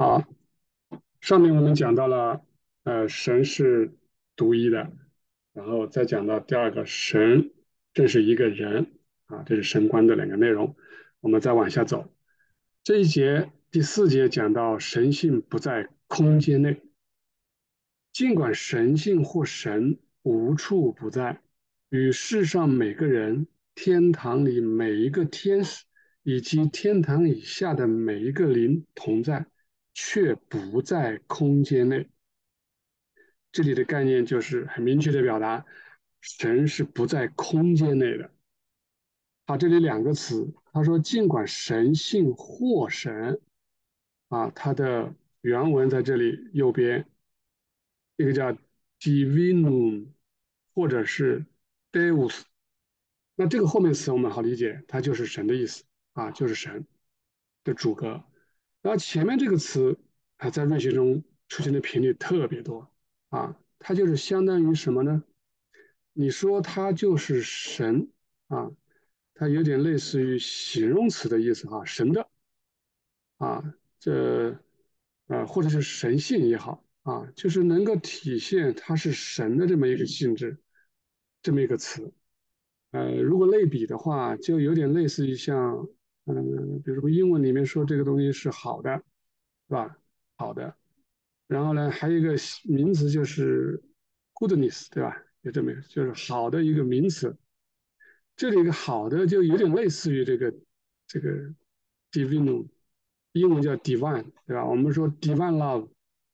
好，上面我们讲到了，呃，神是独一的，然后再讲到第二个，神正是一个人啊，这是神观的两个内容。我们再往下走，这一节第四节讲到神性不在空间内，尽管神性或神无处不在，与世上每个人、天堂里每一个天使以及天堂以下的每一个灵同在。却不在空间内。这里的概念就是很明确的表达，神是不在空间内的。好，这里两个词，他说尽管神性或神，啊，它的原文在这里右边，一个叫 divinum，或者是 deus。那这个后面词我们好理解，它就是神的意思啊，就是神的主格。然后前面这个词啊，在论学中出现的频率特别多啊，它就是相当于什么呢？你说它就是神啊，它有点类似于形容词的意思哈，神的啊，这啊或者是神性也好啊，就是能够体现它是神的这么一个性质，这么一个词。呃，如果类比的话，就有点类似于像。嗯，比如说英文里面说这个东西是好的，是吧？好的。然后呢，还有一个名词就是 goodness，对吧？就这么就是好的一个名词。这里一个好的就有点类似于这个这个 divine，英文叫 divine，对吧？我们说 divine love，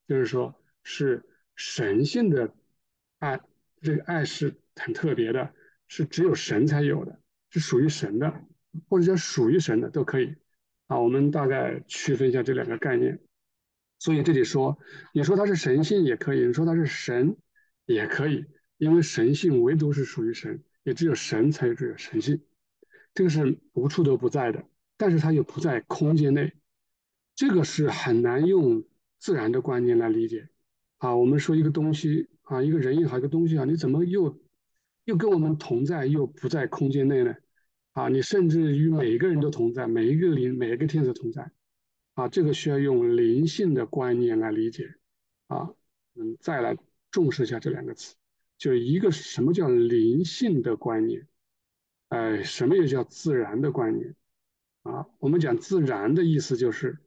就是说是神性的爱，这个爱是很特别的，是只有神才有的，是属于神的。或者叫属于神的都可以啊，我们大概区分一下这两个概念。所以这里说，你说它是神性也可以，你说它是神也可以，因为神性唯独是属于神，也只有神才有这个神性，这个是无处都不在的，但是它又不在空间内，这个是很难用自然的观念来理解啊。我们说一个东西啊，一个人也好，一个东西啊，你怎么又又跟我们同在，又不在空间内呢？啊，你甚至与每一个人都同在，每一个灵、每一个天使同在，啊，这个需要用灵性的观念来理解，啊，嗯，再来重视一下这两个词，就一个什么叫灵性的观念，哎，什么又叫自然的观念？啊，我们讲自然的意思就是，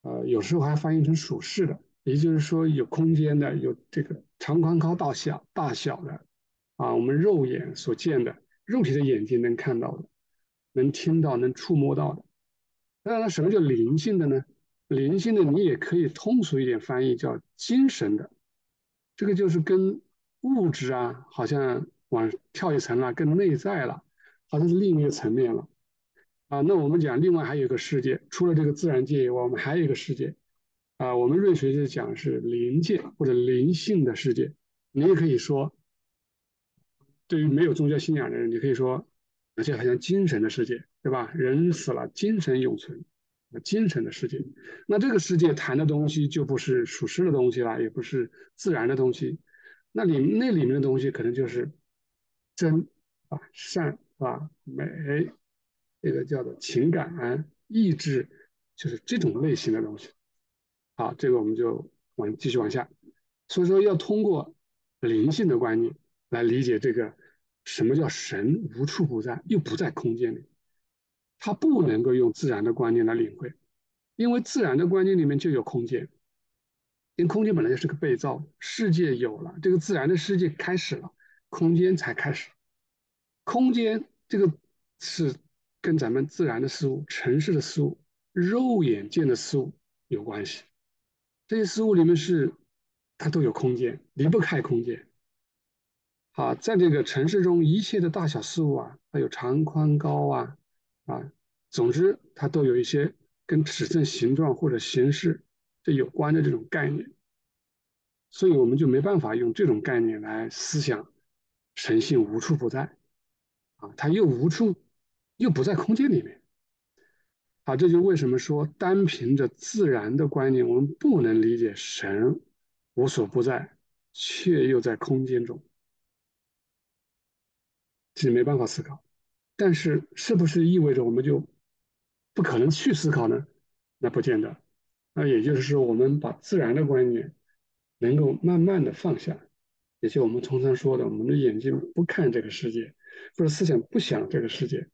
呃，有时候还翻译成属世的，也就是说有空间的，有这个长宽高大小大小的，啊，我们肉眼所见的。肉体的眼睛能看到的，能听到、能触摸到的。当然了，什么叫灵性的呢？灵性的你也可以通俗一点翻译叫精神的。这个就是跟物质啊，好像往跳一层了，更内在了，好像是另一个层面了。啊，那我们讲另外还有一个世界，除了这个自然界以外，我们还有一个世界。啊，我们瑞学就讲是灵界或者灵性的世界。你也可以说。对于没有宗教信仰的人，你可以说，而且好像精神的世界，对吧？人死了，精神永存，精神的世界。那这个世界谈的东西就不是属实的东西了，也不是自然的东西。那里那里面的东西可能就是真啊、善啊、美，这个叫做情感、意志，就是这种类型的东西。好，这个我们就往继续往下。所以说，要通过灵性的观念来理解这个。什么叫神无处不在，又不在空间里？他不能够用自然的观念来领会，因为自然的观念里面就有空间，因为空间本来就是个被造，世界有了，这个自然的世界开始了，空间才开始。空间这个是跟咱们自然的事物、城市的事物、肉眼见的事物有关系，这些事物里面是它都有空间，离不开空间。啊，在这个城市中，一切的大小事物啊，它有长宽高啊，啊，总之它都有一些跟尺寸、形状或者形式这有关的这种概念，所以我们就没办法用这种概念来思想神性无处不在，啊，它又无处又不在空间里面，啊，这就为什么说单凭着自然的观念，我们不能理解神无所不在，却又在空间中。是没办法思考，但是是不是意味着我们就不可能去思考呢？那不见得。那也就是说，我们把自然的观念能够慢慢的放下，也就我们通常说的，我们的眼睛不看这个世界，或者思想不想这个世界，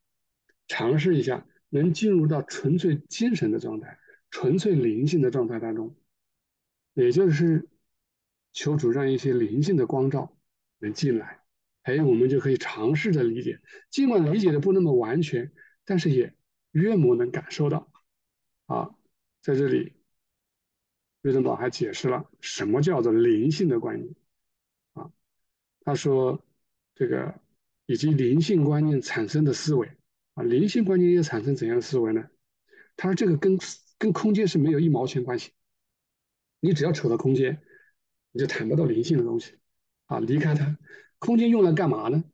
尝试一下能进入到纯粹精神的状态、纯粹灵性的状态当中，也就是求主让一些灵性的光照能进来，哎，我们就可以尝试着理解，尽管理解的不那么完全，但是也约莫能感受到，啊，在这里。瑞登堡还解释了什么叫做灵性的观念啊？他说，这个以及灵性观念产生的思维啊，灵性观念又产生怎样的思维呢？他说这个跟跟空间是没有一毛钱关系。你只要扯到空间，你就谈不到灵性的东西啊。离开它，空间用来干嘛呢？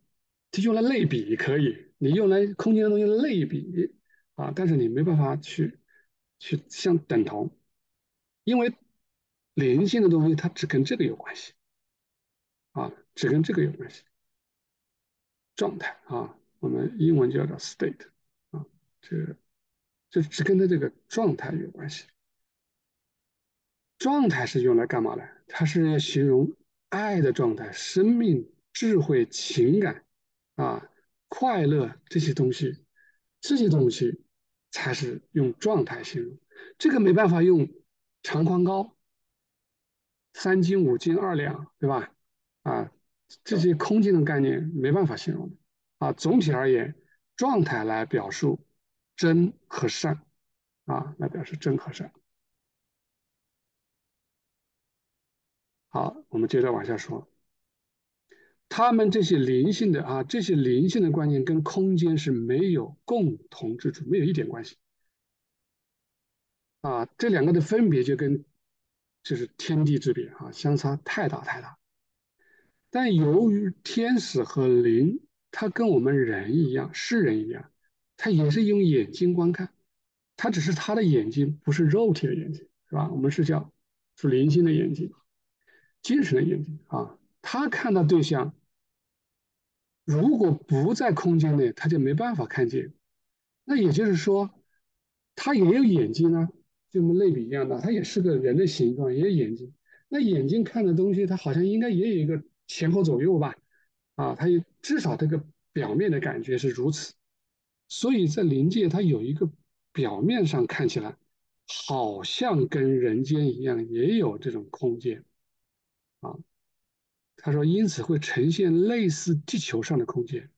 它用来类比可以，你用来空间的东西类比啊，但是你没办法去去相等同，因为。灵性的东西，它只跟这个有关系，啊，只跟这个有关系。状态啊，我们英文叫做 state，啊，这这只跟它这个状态有关系。状态是用来干嘛的？它是形容爱的状态、生命、智慧、情感，啊，快乐这些东西，这些东西才是用状态形容。这个没办法用长宽高。三斤五斤二两，对吧？啊，这些空间的概念没办法形容的啊。总体而言，状态来表述真和善啊，来表示真和善。好，我们接着往下说，他们这些灵性的啊，这些灵性的观念跟空间是没有共同之处，没有一点关系啊。这两个的分别就跟。就是天地之别啊，相差太大太大。但由于天使和灵，他跟我们人一样，是人一样，他也是用眼睛观看，他只是他的眼睛不是肉体的眼睛，是吧？我们是叫是灵性的眼睛，精神的眼睛啊。他看到对象，如果不在空间内，他就没办法看见。那也就是说，他也有眼睛啊。就跟类比一样的，它也是个人的形状，也有眼睛。那眼睛看的东西，它好像应该也有一个前后左右吧？啊，它至少这个表面的感觉是如此。所以在灵界，它有一个表面上看起来好像跟人间一样，也有这种空间啊。他说，因此会呈现类似地球上的空间，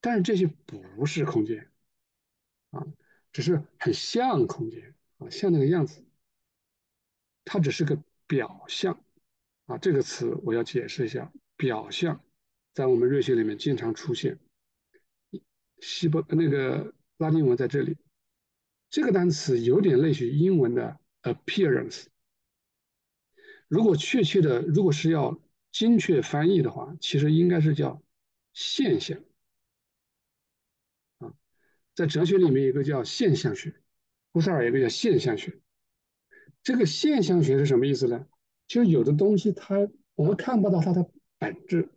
但是这些不是空间啊，只是很像空间啊。像那个样子，它只是个表象啊。这个词我要解释一下，表象在我们瑞学里面经常出现。西伯那个拉丁文在这里，这个单词有点类似于英文的 appearance。如果确切的，如果是要精确翻译的话，其实应该是叫现象啊。在哲学里面有个叫现象学。胡塞尔有个叫现象学，这个现象学是什么意思呢？就有的东西它我们看不到它的本质，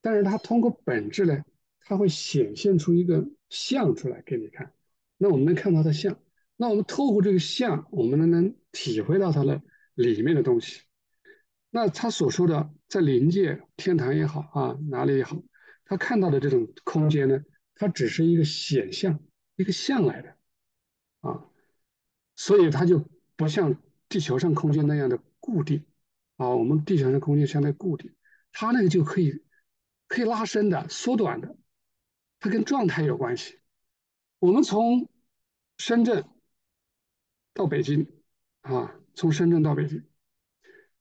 但是它通过本质呢，它会显现出一个像出来给你看。那我们能看到它像，那我们透过这个像，我们能能体会到它的里面的东西。那他所说的在灵界、天堂也好啊，哪里也好，他看到的这种空间呢，它只是一个显象，一个像来的啊。所以它就不像地球上空间那样的固定啊，我们地球上空间相对固定，它那个就可以可以拉伸的、缩短的，它跟状态有关系。我们从深圳到北京啊，从深圳到北京，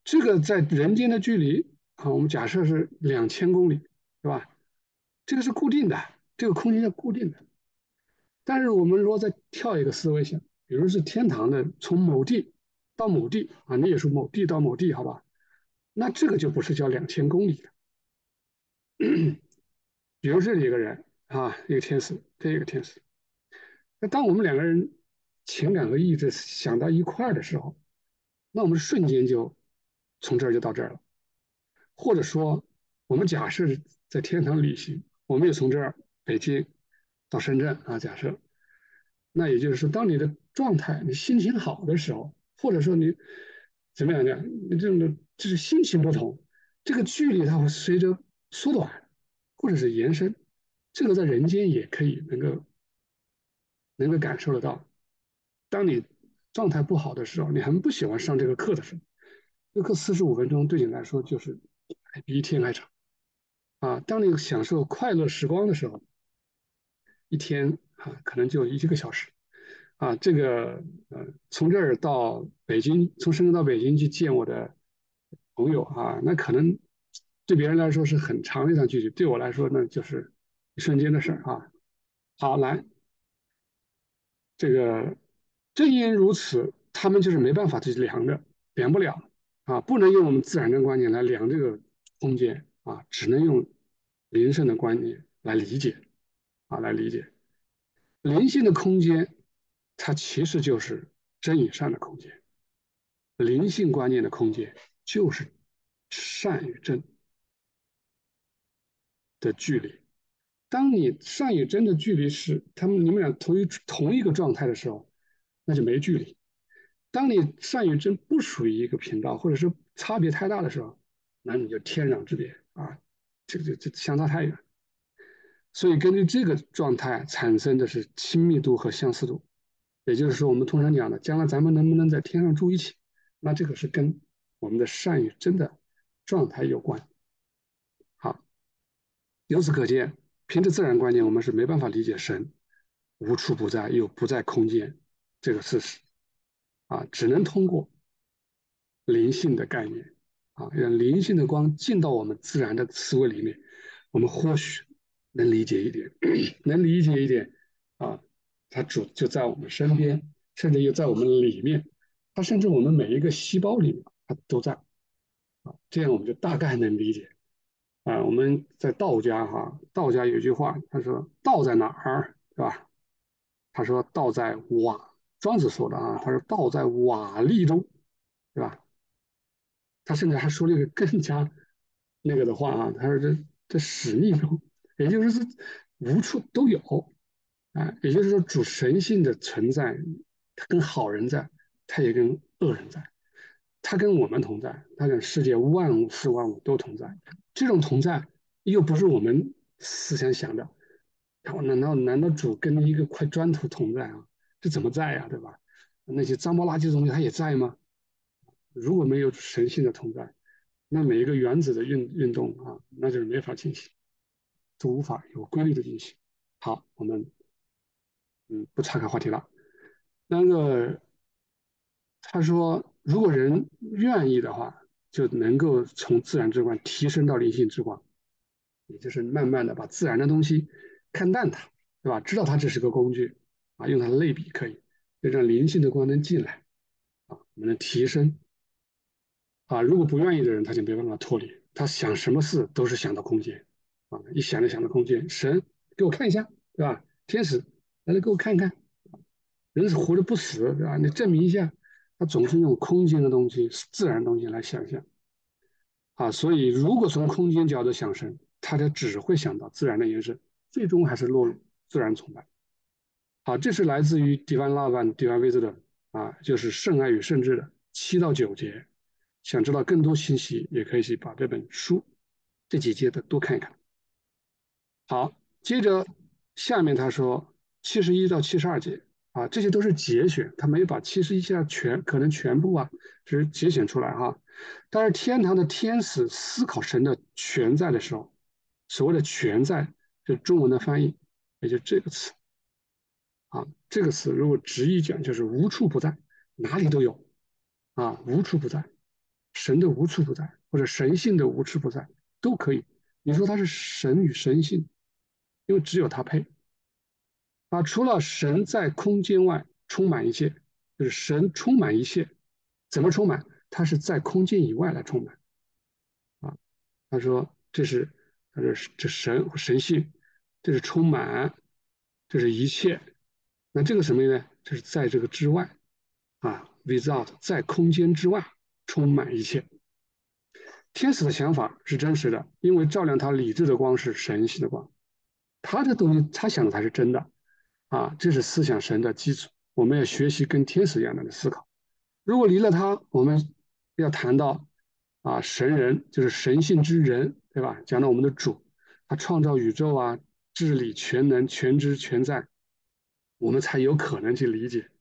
这个在人间的距离啊，我们假设是两千公里，是吧？这个是固定的，这个空间是固定的。但是我们如果再跳一个思维想。比如是天堂的，从某地到某地啊，你也是某地到某地，好吧？那这个就不是叫两千公里了。比如这里一个人啊，一个天使，这一个天使。那当我们两个人情感和意志想到一块儿的时候，那我们瞬间就从这儿就到这儿了。或者说，我们假设在天堂旅行，我们也从这儿北京到深圳啊，假设。那也就是说，当你的状态，你心情好的时候，或者说你怎么样讲，你这种的就是心情不同，这个距离它会随着缩短或者是延伸，这个在人间也可以能够能够感受得到。当你状态不好的时候，你很不喜欢上这个课的时候，这个四十五分钟对你来说就是比一天还长啊。当你享受快乐时光的时候，一天啊可能就一个小时。啊，这个呃，从这儿到北京，从深圳到北京去见我的朋友啊，那可能对别人来说是很长的一段距离，对我来说那就是一瞬间的事儿啊。好，来，这个正因如此，他们就是没办法去量的，量不了啊，不能用我们自然的观念来量这个空间啊，只能用灵性的观念来理解啊，来理解灵性的空间。它其实就是真与善的空间，灵性观念的空间就是善与真的距离。当你善与真的距离是他们你们俩同一同一个状态的时候，那就没距离。当你善与真不属于一个频道，或者是差别太大的时候，那你就天壤之别啊，这个就就相差太远。所以根据这个状态产生的是亲密度和相似度。也就是说，我们通常讲的，将来咱们能不能在天上住一起？那这个是跟我们的善与真的状态有关。好，由此可见，凭着自然观念，我们是没办法理解神无处不在又不在空间这个事实。啊，只能通过灵性的概念，啊，让灵性的光进到我们自然的思维里面，我们或许能理解一点，能理解一点，啊。它主就在我们身边，甚至又在我们里面，它甚至我们每一个细胞里面，它都在，啊，这样我们就大概能理解，啊，我们在道家哈，道家有句话，他说道在哪儿，是吧？他说道在瓦，庄子说的啊，他说道在瓦砾中，对吧？他甚至还说了一个更加那个的话啊，他说这这屎溺中，也就是说无处都有。啊，也就是说，主神性的存在，他跟好人在，他也跟恶人在，他跟我们同在，他跟世界万物事万物都同在。这种同在又不是我们思想想的，然后难道难道主跟一个块砖头同在啊？这怎么在呀？对吧？那些脏包垃圾的东西，它也在吗？如果没有神性的同在，那每一个原子的运运动啊，那就是没法进行，都无法有规律的进行。好，我们。嗯，不岔开话题了。那个，他说，如果人愿意的话，就能够从自然之光提升到灵性之光，也就是慢慢的把自然的东西看淡它，对吧？知道它只是个工具啊，用它的类比可以，就让灵性的光能进来啊，我们能提升啊。如果不愿意的人，他就没办法脱离，他想什么事都是想到空间啊，一想就想到空间。神给我看一下，对吧？天使。来了，给我看看，人是活着不死，对吧？你证明一下，他总是用空间的东西、自然东西来想象，啊，所以如果从空间角度想神，他就只会想到自然的延伸，最终还是落入自然崇拜。好，这是来自于 Divine Love and Divine Wisdom 啊，就是圣爱与圣智的七到九节。想知道更多信息，也可以去把这本书这几节的多看一看。好，接着下面他说。七十一到七十二节啊，这些都是节选，他没有把七十一下全可能全部啊，只是节选出来哈。但是天堂的天使思考神的全在的时候，所谓的全在，就中文的翻译，也就这个词啊，这个词如果直译讲就是无处不在，哪里都有啊，无处不在，神的无处不在，或者神性的无处不在都可以。你说他是神与神性，因为只有他配。啊，除了神在空间外充满一切，就是神充满一切，怎么充满？他是在空间以外来充满。啊，他说这是，他说这神神性，这是充满，这是一切。那这个什么呢？就是在这个之外，啊，without 在空间之外充满一切。天使的想法是真实的，因为照亮他理智的光是神性的光，他的东西他想的才是真的。啊，这是思想神的基础。我们要学习跟天使一样的思考。如果离了他，我们要谈到啊神人，就是神性之人，对吧？讲到我们的主，他创造宇宙啊，治理全能、全知、全在，我们才有可能去理解，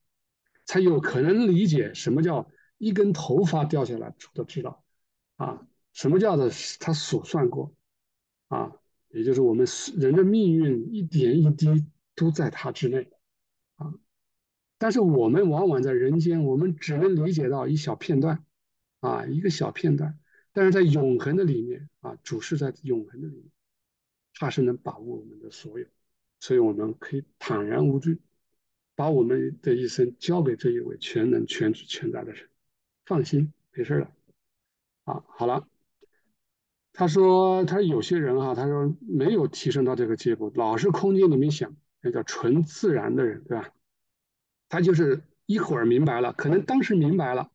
才有可能理解什么叫一根头发掉下来，主都知道啊，什么叫做他所算过啊，也就是我们人的命运一点一滴都在他之内啊。但是我们往往在人间，我们只能理解到一小片段，啊，一个小片段。但是在永恒的里面，啊，主是在永恒的里面，他是能把握我们的所有，所以我们可以坦然无惧，把我们的一生交给这一位全能全知全在的神，放心，没事了。啊，好了，他说他有些人哈，他说没有提升到这个阶步，老是空间里面想，那叫纯自然的人，对吧？他就是一会儿明白了，可能当时明白了，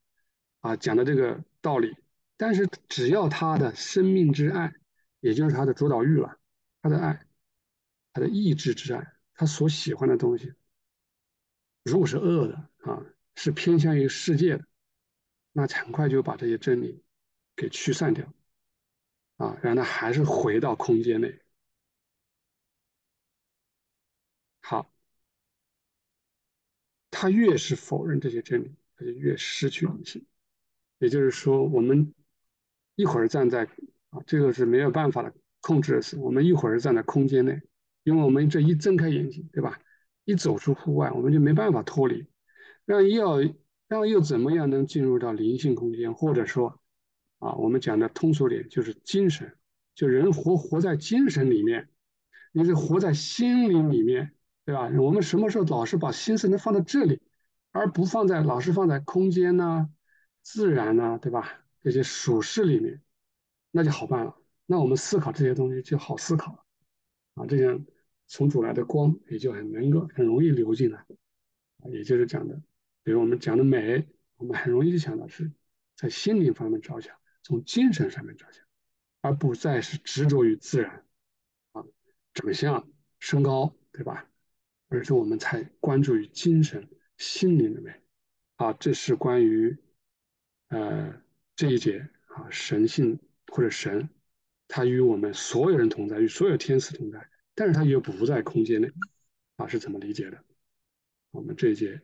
啊，讲的这个道理，但是只要他的生命之爱，也就是他的主导欲了，他的爱，他的意志之爱，他所喜欢的东西，如果是恶的啊，是偏向于世界的，那很快就把这些真理给驱散掉，啊，让他还是回到空间内。好。他越是否认这些真理，他就越失去理性。也就是说，我们一会儿站在啊，这个是没有办法的控制的事。我们一会儿站在空间内，因为我们这一睁开眼睛，对吧？一走出户外，我们就没办法脱离。让要让又怎么样能进入到灵性空间？或者说啊，我们讲的通俗点就是精神，就人活活在精神里面，你是活在心灵里面。对吧？我们什么时候老是把心思能放在这里，而不放在老是放在空间呐、自然呐，对吧？这些属事里面，那就好办了。那我们思考这些东西就好思考了啊。这样从主来的光也就很能够很容易流进来。也就是讲的，比如我们讲的美，我们很容易就想到是在心灵方面着想，从精神上面着想，而不再是执着于自然啊、长相、身高，对吧？而是我们才关注于精神、心灵的美，啊，这是关于呃这一节啊神性或者神，他与我们所有人同在，与所有天使同在，但是它又不在空间内，啊是怎么理解的？我们这一节